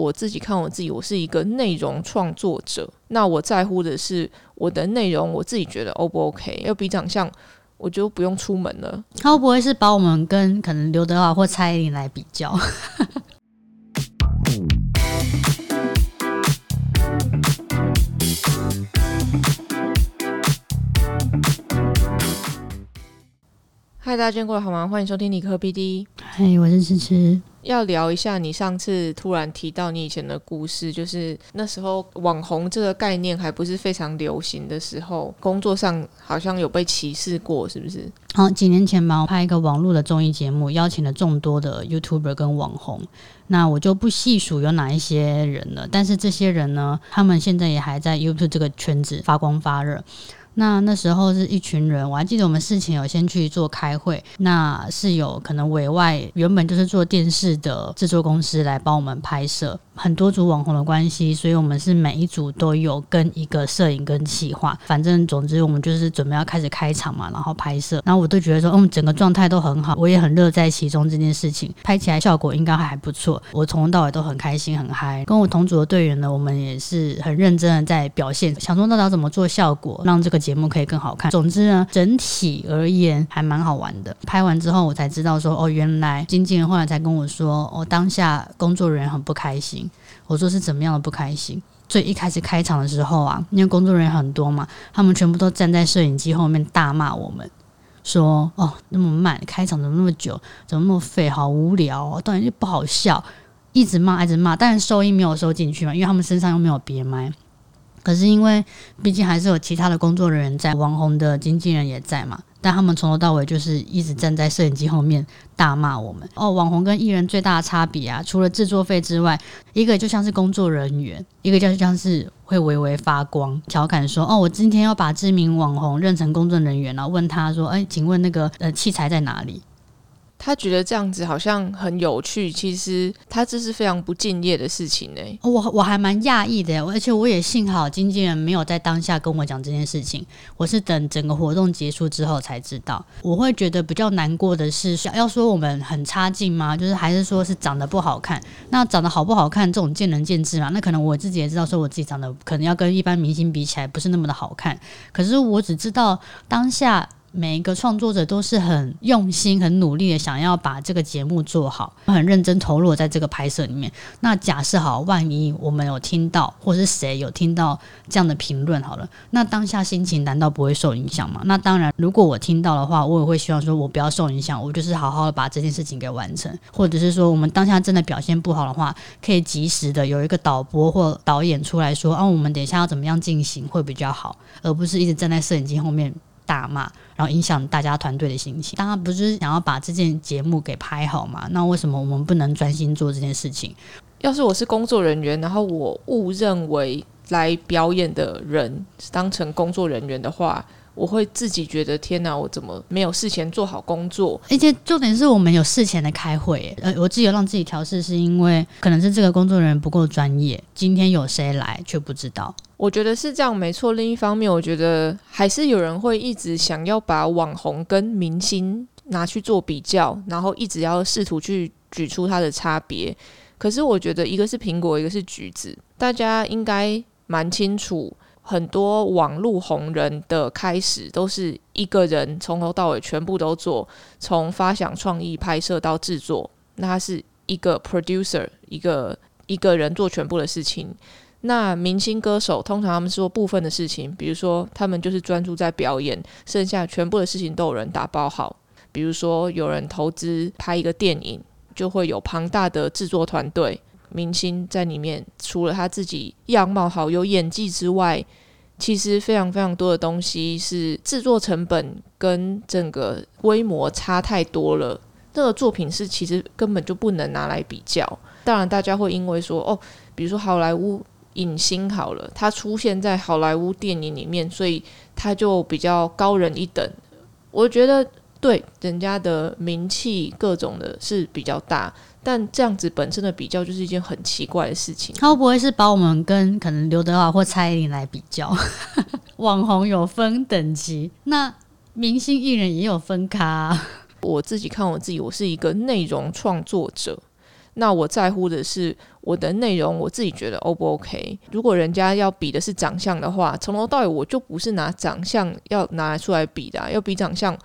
我自己看我自己，我是一个内容创作者。那我在乎的是我的内容，我自己觉得 O 不 OK？要比长相，我就不用出门了。他会不会是把我们跟可能刘德华或蔡依林来比较？嗨，大家今天过得好吗？欢迎收听理科 BD。嗨，我是迟迟。要聊一下你上次突然提到你以前的故事，就是那时候网红这个概念还不是非常流行的时候，工作上好像有被歧视过，是不是？好，几年前吧，我拍一个网络的综艺节目，邀请了众多的 YouTuber 跟网红。那我就不细数有哪一些人了，但是这些人呢，他们现在也还在 YouTube 这个圈子发光发热。那那时候是一群人，我还记得我们事情有先去做开会，那是有可能委外原本就是做电视的制作公司来帮我们拍摄，很多组网红的关系，所以我们是每一组都有跟一个摄影跟企划，反正总之我们就是准备要开始开场嘛，然后拍摄，然后我都觉得说，嗯，整个状态都很好，我也很乐在其中，这件事情拍起来效果应该还不错，我从头到尾都很开心很嗨，跟我同组的队员呢，我们也是很认真的在表现，想说到底要怎么做效果，让这个。节目可以更好看。总之呢，整体而言还蛮好玩的。拍完之后，我才知道说，哦，原来经纪人后来才跟我说，哦，当下工作人员很不开心。我说是怎么样的不开心？最一开始开场的时候啊，因为工作人员很多嘛，他们全部都站在摄影机后面大骂我们，说，哦，那么慢，开场怎么那么久，怎么那么废，好无聊，当然就不好笑，一直骂，一直骂。但是收音没有收进去嘛，因为他们身上又没有别麦。可是因为毕竟还是有其他的工作人员在，网红的经纪人也在嘛，但他们从头到尾就是一直站在摄影机后面大骂我们。哦，网红跟艺人最大的差别啊，除了制作费之外，一个就像是工作人员，一个就像是会微微发光，调侃说：“哦，我今天要把知名网红认成工作人员然后问他说：‘哎，请问那个呃器材在哪里？’”他觉得这样子好像很有趣，其实他这是非常不敬业的事情呢。我我还蛮讶异的，而且我也幸好经纪人没有在当下跟我讲这件事情，我是等整个活动结束之后才知道。我会觉得比较难过的是，要说我们很差劲吗？就是还是说是长得不好看？那长得好不好看，这种见仁见智嘛。那可能我自己也知道，说我自己长得可能要跟一般明星比起来，不是那么的好看。可是我只知道当下。每一个创作者都是很用心、很努力的，想要把这个节目做好，很认真投入在这个拍摄里面。那假设好，万一我们有听到，或是谁有听到这样的评论，好了，那当下心情难道不会受影响吗？那当然，如果我听到的话，我也会希望说，我不要受影响，我就是好好的把这件事情给完成，或者是说，我们当下真的表现不好的话，可以及时的有一个导播或导演出来说，啊，我们等一下要怎么样进行会比较好，而不是一直站在摄影机后面。大骂，然后影响大家团队的心情。大家不是想要把这件节目给拍好嘛？那为什么我们不能专心做这件事情？要是我是工作人员，然后我误认为来表演的人当成工作人员的话。我会自己觉得天哪，我怎么没有事前做好工作？而且重点是我们有事前的开会，呃，我自己有让自己调试，是因为可能是这个工作人员不够专业，今天有谁来却不知道。我觉得是这样，没错。另一方面，我觉得还是有人会一直想要把网红跟明星拿去做比较，然后一直要试图去举出它的差别。可是我觉得一个是苹果，一个是橘子，大家应该蛮清楚。很多网络红人的开始都是一个人从头到尾全部都做，从发想创意、拍摄到制作，那他是一个 producer，一个一个人做全部的事情。那明星歌手通常他们做部分的事情，比如说他们就是专注在表演，剩下全部的事情都有人打包好。比如说有人投资拍一个电影，就会有庞大的制作团队。明星在里面，除了他自己样貌好、有演技之外，其实非常非常多的东西是制作成本跟整个规模差太多了。这个作品是其实根本就不能拿来比较。当然，大家会因为说哦，比如说好莱坞影星好了，他出现在好莱坞电影里面，所以他就比较高人一等。我觉得对人家的名气各种的是比较大。但这样子本身的比较就是一件很奇怪的事情。他会不会是把我们跟可能刘德华或蔡依林来比较？网红有分等级，那明星艺人也有分咖。我自己看我自己，我是一个内容创作者。那我在乎的是我的内容，我自己觉得 O 不 OK？如果人家要比的是长相的话，从头到尾我就不是拿长相要拿出来比的，要比长相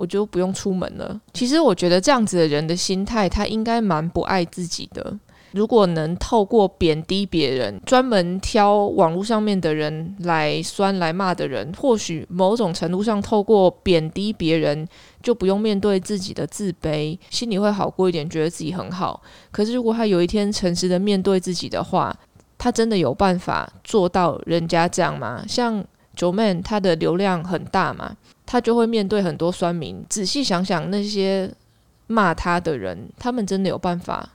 我就不用出门了。其实我觉得这样子的人的心态，他应该蛮不爱自己的。如果能透过贬低别人，专门挑网络上面的人来酸来骂的人，或许某种程度上透过贬低别人，就不用面对自己的自卑，心里会好过一点，觉得自己很好。可是如果他有一天诚实的面对自己的话，他真的有办法做到人家这样吗？像九 man 他的流量很大嘛，他就会面对很多酸民。仔细想想，那些骂他的人，他们真的有办法？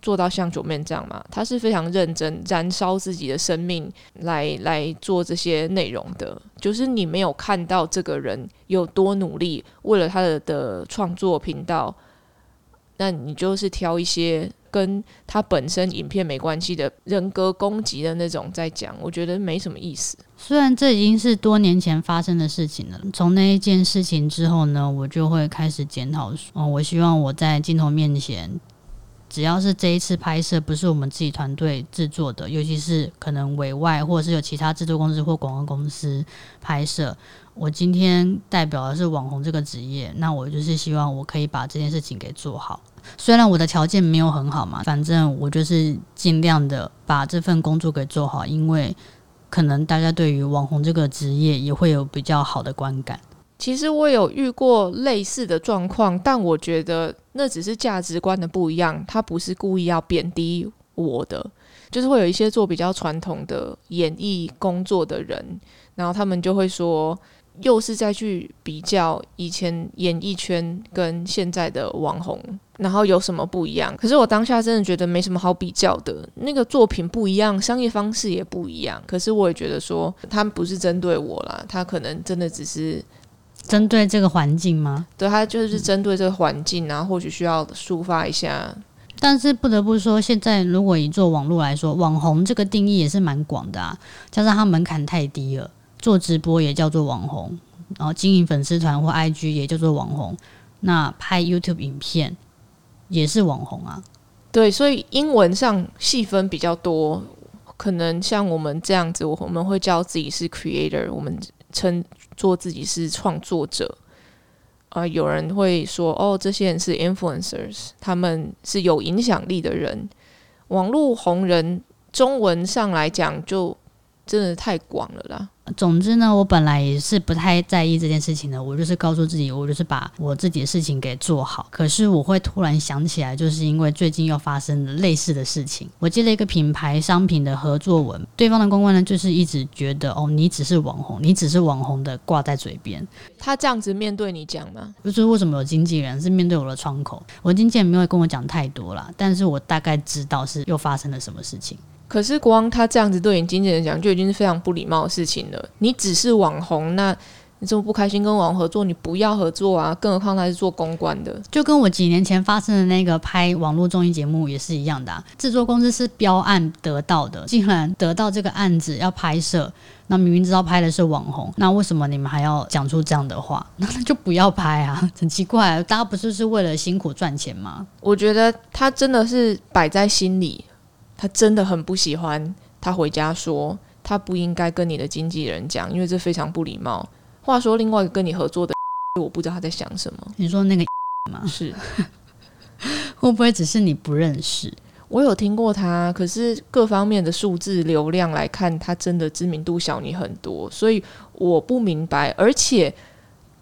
做到像九面这样吗？他是非常认真，燃烧自己的生命来来做这些内容的。就是你没有看到这个人有多努力，为了他的的创作频道，那你就是挑一些跟他本身影片没关系的人格攻击的那种在讲，我觉得没什么意思。虽然这已经是多年前发生的事情了，从那一件事情之后呢，我就会开始检讨。嗯，我希望我在镜头面前。只要是这一次拍摄不是我们自己团队制作的，尤其是可能委外或者是有其他制作公司或广告公司拍摄，我今天代表的是网红这个职业，那我就是希望我可以把这件事情给做好。虽然我的条件没有很好嘛，反正我就是尽量的把这份工作给做好，因为可能大家对于网红这个职业也会有比较好的观感。其实我有遇过类似的状况，但我觉得那只是价值观的不一样，他不是故意要贬低我的，就是会有一些做比较传统的演艺工作的人，然后他们就会说，又是再去比较以前演艺圈跟现在的网红，然后有什么不一样？可是我当下真的觉得没什么好比较的，那个作品不一样，商业方式也不一样。可是我也觉得说，他不是针对我啦，他可能真的只是。针对这个环境吗？对，他就是针对这个环境，然后或许需要抒发一下。但是不得不说，现在如果以做网络来说，网红这个定义也是蛮广的啊。加上它门槛太低了，做直播也叫做网红，然后经营粉丝团或 IG 也叫做网红。那拍 YouTube 影片也是网红啊。对，所以英文上细分比较多，可能像我们这样子，我们会叫自己是 creator，我们称。做自己是创作者，啊，有人会说哦，这些人是 influencers，他们是有影响力的人，网络红人，中文上来讲就真的太广了啦。总之呢，我本来也是不太在意这件事情的。我就是告诉自己，我就是把我自己的事情给做好。可是我会突然想起来，就是因为最近又发生了类似的事情。我接了一个品牌商品的合作文，对方的公关呢，就是一直觉得哦，你只是网红，你只是网红的挂在嘴边。他这样子面对你讲吗？就是为什么有经纪人是面对我的窗口？我经纪人没有跟我讲太多啦，但是我大概知道是又发生了什么事情。可是光他这样子对你经纪人讲，就已经是非常不礼貌的事情了。你只是网红，那你这么不开心跟网红合作，你不要合作啊！更何况他是做公关的，就跟我几年前发生的那个拍网络综艺节目也是一样的。制作公司是标案得到的，竟然得到这个案子要拍摄，那明明知道拍的是网红，那为什么你们还要讲出这样的话？那就不要拍啊！很 奇怪，大家不是是为了辛苦赚钱吗？我觉得他真的是摆在心里。他真的很不喜欢，他回家说他不应该跟你的经纪人讲，因为这非常不礼貌。话说，另外一个跟你合作的，我不知道他在想什么。你说那个 吗？是，会不会只是你不认识？我有听过他，可是各方面的数字流量来看，他真的知名度小你很多，所以我不明白。而且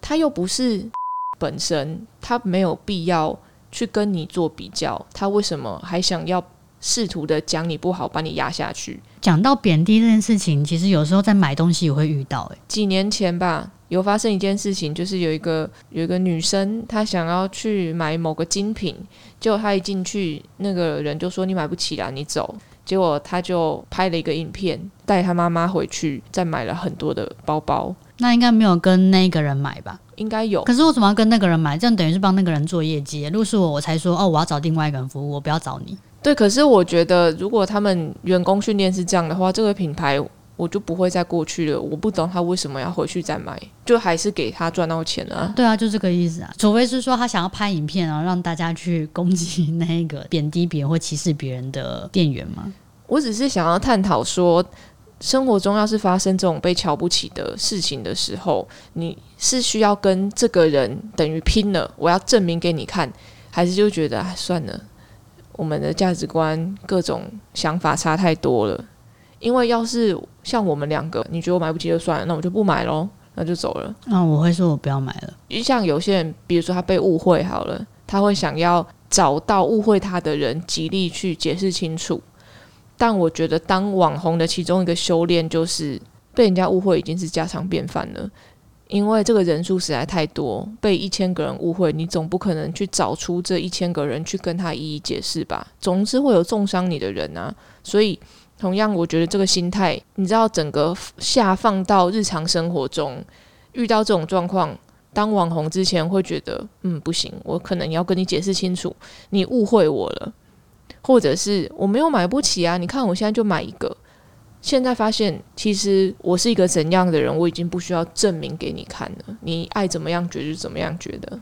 他又不是 本身，他没有必要去跟你做比较，他为什么还想要？试图的讲你不好，把你压下去。讲到贬低这件事情，其实有时候在买东西也会遇到。诶，几年前吧，有发生一件事情，就是有一个有一个女生，她想要去买某个精品，结果她一进去，那个人就说你买不起啦，你走。结果她就拍了一个影片，带她妈妈回去，再买了很多的包包。那应该没有跟那个人买吧？应该有。可是我怎么要跟那个人买？这样等于是帮那个人做业绩。如果是我，我才说哦，我要找另外一个人服务，我不要找你。对，可是我觉得，如果他们员工训练是这样的话，这个品牌我就不会再过去了。我不懂他为什么要回去再买，就还是给他赚到钱啊。对啊，就这个意思啊。除非是说他想要拍影片，然后让大家去攻击那个贬低别人或歧视别人的店员吗？我只是想要探讨说，生活中要是发生这种被瞧不起的事情的时候，你是需要跟这个人等于拼了，我要证明给你看，还是就觉得哎算了，我们的价值观、各种想法差太多了。因为要是像我们两个，你觉得我买不起就算了，那我就不买喽，那就走了。那我会说我不要买了。就像有些人，比如说他被误会好了，他会想要找到误会他的人，极力去解释清楚。但我觉得，当网红的其中一个修炼，就是被人家误会已经是家常便饭了。因为这个人数实在太多，被一千个人误会，你总不可能去找出这一千个人去跟他一一解释吧？总是会有重伤你的人啊。所以，同样，我觉得这个心态，你知道，整个下放到日常生活中，遇到这种状况，当网红之前会觉得，嗯，不行，我可能要跟你解释清楚，你误会我了。或者是我没有买不起啊？你看我现在就买一个，现在发现其实我是一个怎样的人，我已经不需要证明给你看了。你爱怎么样觉就怎么样觉得，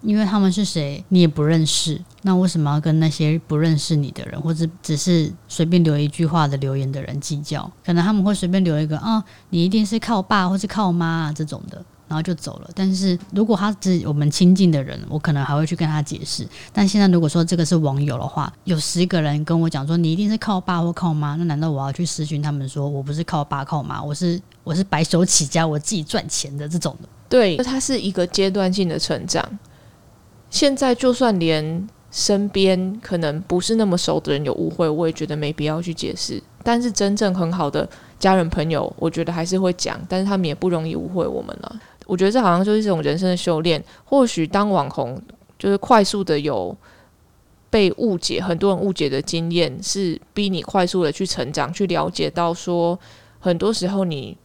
因为他们是谁你也不认识，那为什么要跟那些不认识你的人，或者只是随便留一句话的留言的人计较？可能他们会随便留一个啊，你一定是靠爸或是靠妈啊这种的。然后就走了。但是如果他是我们亲近的人，我可能还会去跟他解释。但现在如果说这个是网友的话，有十个人跟我讲说你一定是靠爸或靠妈，那难道我要去私讯他们说我不是靠爸靠妈，我是我是白手起家，我自己赚钱的这种的？对，它是一个阶段性的成长。现在就算连身边可能不是那么熟的人有误会，我也觉得没必要去解释。但是真正很好的家人朋友，我觉得还是会讲，但是他们也不容易误会我们了。我觉得这好像就是一种人生的修炼。或许当网红，就是快速的有被误解，很多人误解的经验，是逼你快速的去成长，去了解到说，很多时候你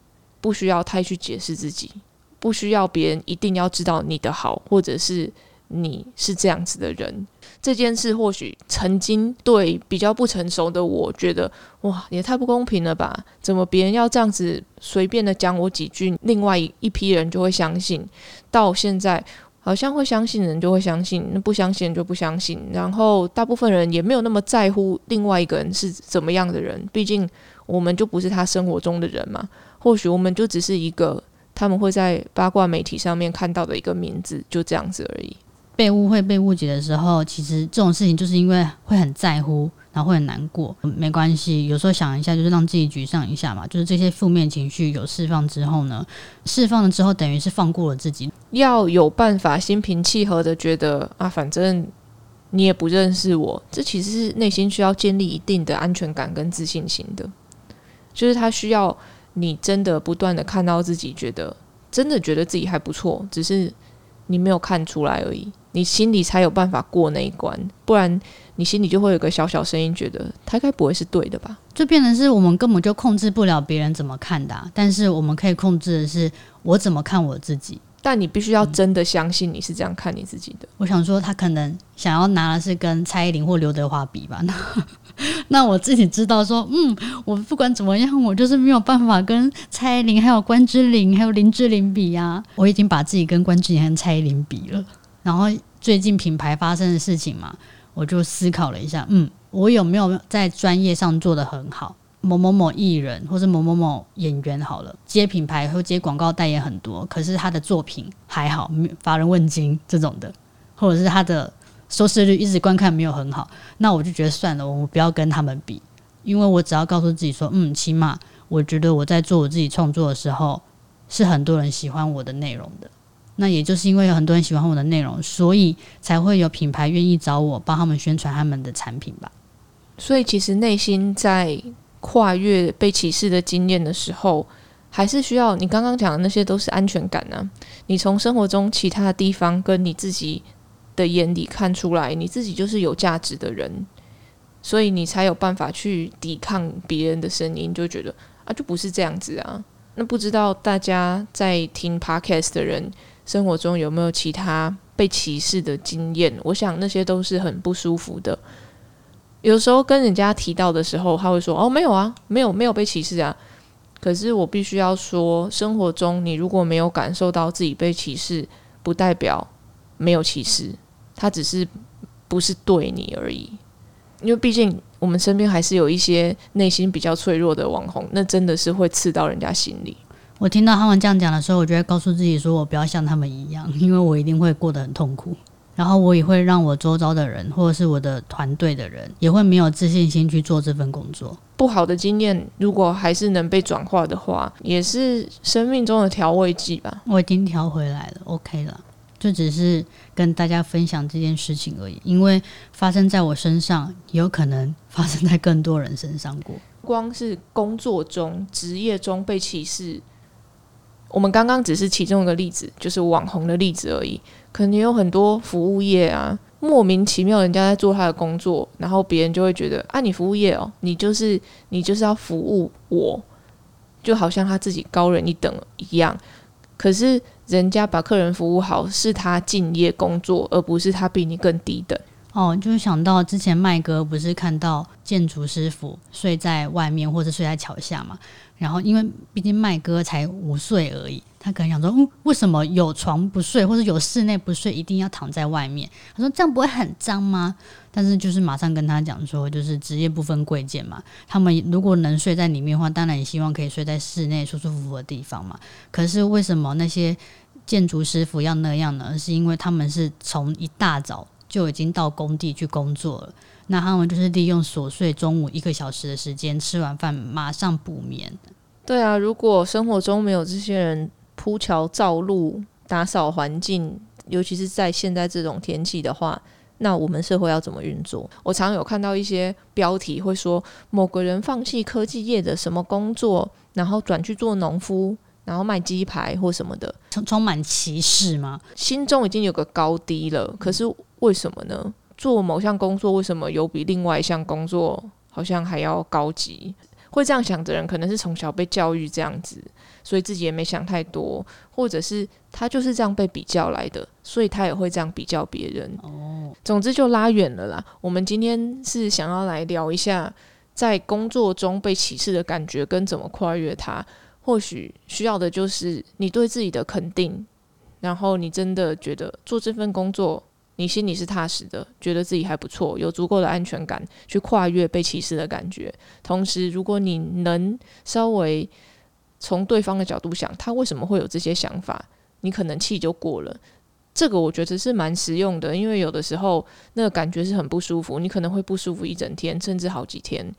不需要太去解释自己，不需要别人一定要知道你的好，或者是你是这样子的人。这件事或许曾经对比较不成熟的我觉得，哇，也太不公平了吧？怎么别人要这样子随便的讲我几句，另外一批人就会相信？到现在好像会相信人就会相信，那不相信就不相信。然后大部分人也没有那么在乎另外一个人是怎么样的人，毕竟我们就不是他生活中的人嘛。或许我们就只是一个他们会在八卦媒体上面看到的一个名字，就这样子而已。被误会、被误解的时候，其实这种事情就是因为会很在乎，然后会很难过。没关系，有时候想一下，就是让自己沮丧一下嘛。就是这些负面情绪有释放之后呢，释放了之后，等于是放过了自己。要有办法心平气和的觉得啊，反正你也不认识我，这其实是内心需要建立一定的安全感跟自信心的。就是他需要你真的不断的看到自己，觉得真的觉得自己还不错，只是你没有看出来而已。你心里才有办法过那一关，不然你心里就会有个小小声音，觉得他该不会是对的吧？就变成是我们根本就控制不了别人怎么看的，但是我们可以控制的是我怎么看我自己。但你必须要真的相信你是这样看你自己的。我想说，他可能想要拿的是跟蔡依林或刘德华比吧？那 那我自己知道说，嗯，我不管怎么样，我就是没有办法跟蔡依林、还有关之琳、还有林志玲比呀。我已经把自己跟关之琳和蔡依林比了。然后最近品牌发生的事情嘛，我就思考了一下，嗯，我有没有在专业上做得很好？某某某艺人或者某某某演员好了，接品牌或接广告代言很多，可是他的作品还好，乏人问津这种的，或者是他的收视率一直观看没有很好，那我就觉得算了，我不要跟他们比，因为我只要告诉自己说，嗯，起码我觉得我在做我自己创作的时候，是很多人喜欢我的内容的。那也就是因为有很多人喜欢我的内容，所以才会有品牌愿意找我帮他们宣传他们的产品吧。所以其实内心在跨越被歧视的经验的时候，还是需要你刚刚讲的那些都是安全感呢。你从生活中其他的地方跟你自己的眼里看出来，你自己就是有价值的人，所以你才有办法去抵抗别人的声音，就觉得啊，就不是这样子啊。那不知道大家在听 podcast 的人。生活中有没有其他被歧视的经验？我想那些都是很不舒服的。有时候跟人家提到的时候，他会说：“哦，没有啊，没有，没有被歧视啊。”可是我必须要说，生活中你如果没有感受到自己被歧视，不代表没有歧视，他只是不是对你而已。因为毕竟我们身边还是有一些内心比较脆弱的网红，那真的是会刺到人家心里。我听到他们这样讲的时候，我就会告诉自己说，我不要像他们一样，因为我一定会过得很痛苦。然后我也会让我周遭的人，或者是我的团队的人，也会没有自信心去做这份工作。不好的经验，如果还是能被转化的话，也是生命中的调味剂吧。我已经调回来了，OK 了，就只是跟大家分享这件事情而已。因为发生在我身上，有可能发生在更多人身上过。光是工作中、职业中被歧视。我们刚刚只是其中一个例子，就是网红的例子而已。可能有很多服务业啊，莫名其妙人家在做他的工作，然后别人就会觉得啊，你服务业哦，你就是你就是要服务我，就好像他自己高人一等一样。可是人家把客人服务好，是他敬业工作，而不是他比你更低等。哦，就是想到之前麦哥不是看到建筑师傅睡在外面，或者睡在桥下嘛？然后因为毕竟麦哥才五岁而已，他可能想说，嗯，为什么有床不睡，或者有室内不睡，一定要躺在外面？他说这样不会很脏吗？但是就是马上跟他讲说，就是职业不分贵贱嘛。他们如果能睡在里面的话，当然也希望可以睡在室内舒舒服服的地方嘛。可是为什么那些建筑师傅要那样呢？是因为他们是从一大早。就已经到工地去工作了，那他们就是利用琐碎中午一个小时的时间，吃完饭马上补眠。对啊，如果生活中没有这些人铺桥造路、打扫环境，尤其是在现在这种天气的话，那我们社会要怎么运作？我常有看到一些标题会说某个人放弃科技业的什么工作，然后转去做农夫，然后卖鸡排或什么的，充充满歧视吗？心中已经有个高低了，可是。为什么呢？做某项工作为什么有比另外一项工作好像还要高级？会这样想的人，可能是从小被教育这样子，所以自己也没想太多，或者是他就是这样被比较来的，所以他也会这样比较别人。哦，总之就拉远了啦。我们今天是想要来聊一下，在工作中被歧视的感觉跟怎么跨越它。或许需要的就是你对自己的肯定，然后你真的觉得做这份工作。你心里是踏实的，觉得自己还不错，有足够的安全感去跨越被歧视的感觉。同时，如果你能稍微从对方的角度想，他为什么会有这些想法，你可能气就过了。这个我觉得是蛮实用的，因为有的时候那个感觉是很不舒服，你可能会不舒服一整天，甚至好几天。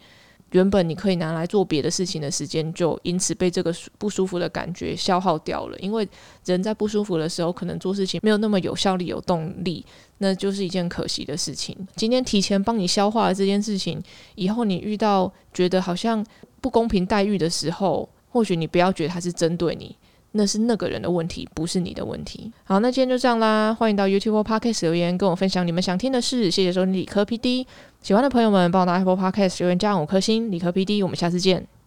原本你可以拿来做别的事情的时间，就因此被这个不舒服的感觉消耗掉了。因为人在不舒服的时候，可能做事情没有那么有效率、有动力，那就是一件可惜的事情。今天提前帮你消化了这件事情，以后你遇到觉得好像不公平待遇的时候，或许你不要觉得他是针对你。那是那个人的问题，不是你的问题。好，那今天就这样啦。欢迎到 YouTube Podcast 留言，跟我分享你们想听的事。谢谢收听理科 PD，喜欢的朋友们帮我到 Apple Podcast 留言加五颗星。理科 PD，我们下次见。